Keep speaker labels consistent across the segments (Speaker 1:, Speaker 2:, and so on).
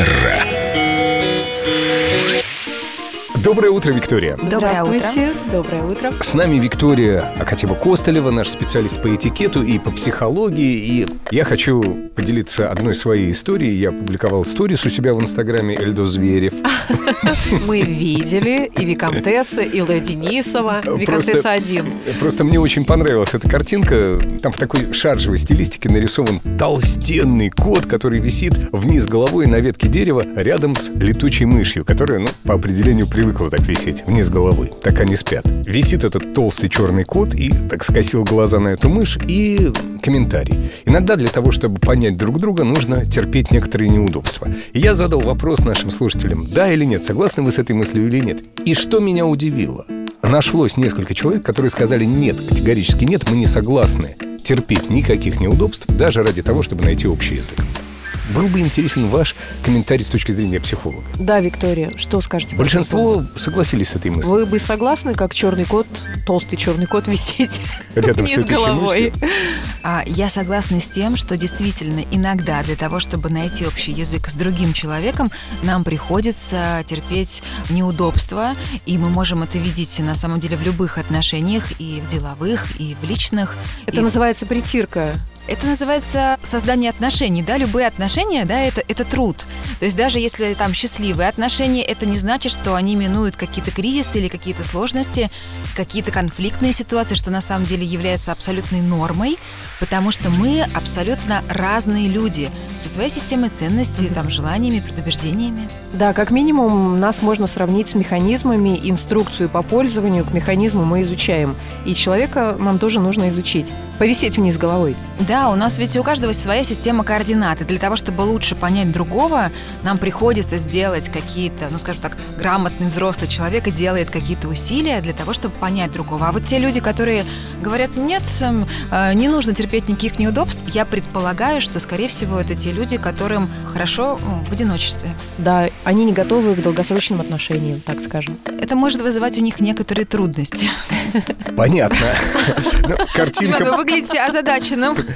Speaker 1: Tierra. Утро, Виктория.
Speaker 2: Доброе утро.
Speaker 3: Здравствуйте. Доброе утро.
Speaker 1: С нами Виктория Акатьева Костолева, наш специалист по этикету и по психологии. И я хочу поделиться одной своей историей. Я публиковал сторис у себя в Инстаграме Эльдо Зверев.
Speaker 3: Мы видели и Викантесса, и Лэ Денисова. Викантесса один.
Speaker 1: Просто мне очень понравилась эта картинка. Там в такой шаржевой стилистике нарисован толстенный кот, который висит вниз головой на ветке дерева рядом с летучей мышью, которая, ну, по определению привыкла так висеть вниз головой. Так они спят. Висит этот толстый черный кот и так скосил глаза на эту мышь и комментарий. Иногда для того, чтобы понять друг друга, нужно терпеть некоторые неудобства. И я задал вопрос нашим слушателям, да или нет, согласны вы с этой мыслью или нет. И что меня удивило? Нашлось несколько человек, которые сказали нет, категорически нет, мы не согласны терпеть никаких неудобств, даже ради того, чтобы найти общий язык. Был бы интересен ваш комментарий с точки зрения психолога.
Speaker 3: Да, Виктория, что скажете?
Speaker 1: Большинство согласились с этой мыслью.
Speaker 3: Вы бы согласны, как черный кот, толстый черный кот висеть
Speaker 1: Рядом с
Speaker 3: головой?
Speaker 2: А, я согласна с тем, что действительно иногда для того, чтобы найти общий язык с другим человеком, нам приходится терпеть неудобства, и мы можем это видеть на самом деле в любых отношениях, и в деловых, и в личных.
Speaker 3: Это
Speaker 2: И
Speaker 3: называется притирка.
Speaker 2: Это называется создание отношений, да, любые отношения, да, это, это труд. То есть даже если там счастливые отношения, это не значит, что они минуют какие-то кризисы или какие-то сложности, какие-то конфликтные ситуации, что на самом деле является абсолютной нормой, потому что мы абсолютно разные люди со своей системой ценностей, там, желаниями, предубеждениями.
Speaker 3: Да, как минимум нас можно сравнить с механизмами, инструкцию по пользованию к механизму мы изучаем. И человека нам тоже нужно изучить. Повисеть вниз головой.
Speaker 2: Да, у нас ведь у каждого своя система координат. И для того, чтобы лучше понять другого, нам приходится сделать какие-то, ну, скажем так, грамотный взрослый человек и делает какие-то усилия для того, чтобы понять другого. А вот те люди, которые говорят, нет, э, не нужно терпеть никаких неудобств, я предполагаю, что, скорее всего, это те люди, которым хорошо ну, в одиночестве.
Speaker 3: Да, они не готовы к долгосрочным отношениям, так скажем.
Speaker 2: Это может вызывать у них некоторые трудности.
Speaker 1: Понятно. Ну, Картинка...
Speaker 2: выглядите озадаченным.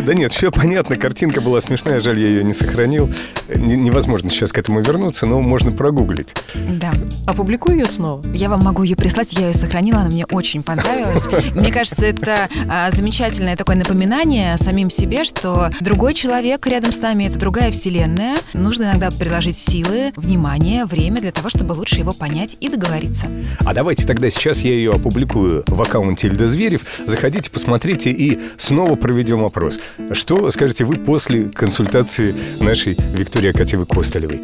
Speaker 1: Да нет, все понятно. Картинка была смешная, жаль, я ее не сохранил. Не- Невозможно сейчас к этому вернуться, но можно прогуглить.
Speaker 2: Да.
Speaker 3: Опубликую ее снова.
Speaker 2: Я вам могу ее прислать, я ее сохранила, она мне очень понравилась. Мне кажется, это а, замечательное такое напоминание самим себе, что другой человек рядом с нами — это другая вселенная. Нужно иногда приложить силы, внимание, время для того, чтобы лучше его понять и договориться.
Speaker 1: А давайте тогда сейчас я ее опубликую в аккаунте Ильда Зверев. Заходите, посмотрите и снова проведем опрос. Что скажете вы после консультации нашей Виктории Акатьевой Костолевой?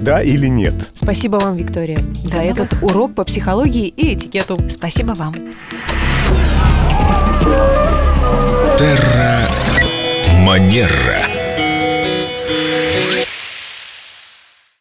Speaker 1: Да или нет?
Speaker 3: Спасибо вам, Виктория, за этот урок по психологии и этикету.
Speaker 2: Спасибо вам.
Speaker 4: Манера.